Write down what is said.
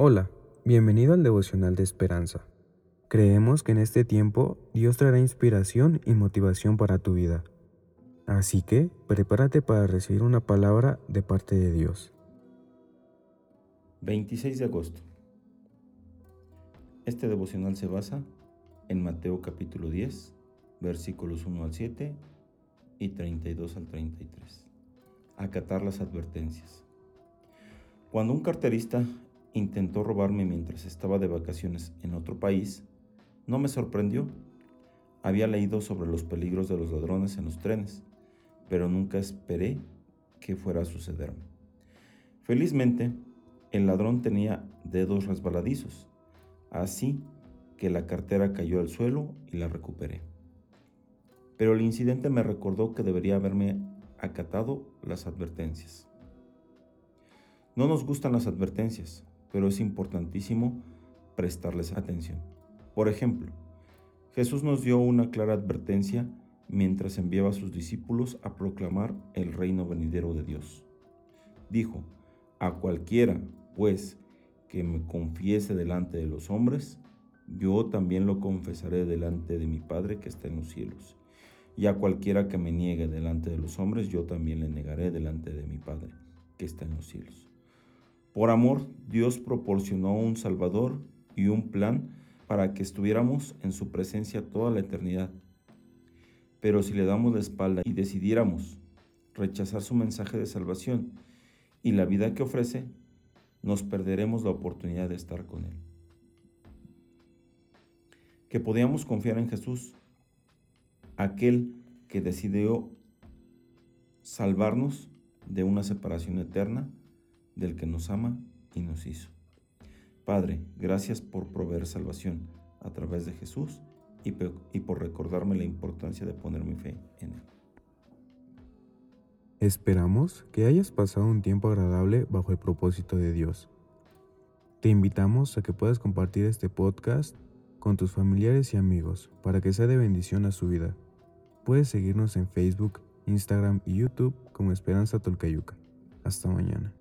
Hola, bienvenido al devocional de esperanza. Creemos que en este tiempo Dios traerá inspiración y motivación para tu vida. Así que prepárate para recibir una palabra de parte de Dios. 26 de agosto. Este devocional se basa en Mateo capítulo 10, versículos 1 al 7 y 32 al 33. Acatar las advertencias. Cuando un carterista intentó robarme mientras estaba de vacaciones en otro país, no me sorprendió. Había leído sobre los peligros de los ladrones en los trenes, pero nunca esperé que fuera a sucederme. Felizmente, el ladrón tenía dedos resbaladizos, así que la cartera cayó al suelo y la recuperé. Pero el incidente me recordó que debería haberme acatado las advertencias. No nos gustan las advertencias, pero es importantísimo prestarles atención. Por ejemplo, Jesús nos dio una clara advertencia mientras enviaba a sus discípulos a proclamar el reino venidero de Dios. Dijo, a cualquiera, pues, que me confiese delante de los hombres, yo también lo confesaré delante de mi Padre que está en los cielos. Y a cualquiera que me niegue delante de los hombres, yo también le negaré delante de mi Padre que está en los cielos. Por amor, Dios proporcionó un Salvador y un plan para que estuviéramos en su presencia toda la eternidad. Pero si le damos la espalda y decidiéramos rechazar su mensaje de salvación y la vida que ofrece, nos perderemos la oportunidad de estar con Él. Que podíamos confiar en Jesús, aquel que decidió salvarnos de una separación eterna del que nos ama y nos hizo. Padre, gracias por proveer salvación a través de Jesús y, por recordarme la importancia de poner mi fe en Él. Esperamos que hayas pasado un tiempo agradable bajo el propósito de Dios. Te invitamos a que puedas compartir este podcast con tus familiares y amigos para que sea de bendición a su vida. Puedes seguirnos en Facebook, Instagram y YouTube como Esperanza Tolcayuca. Hasta mañana.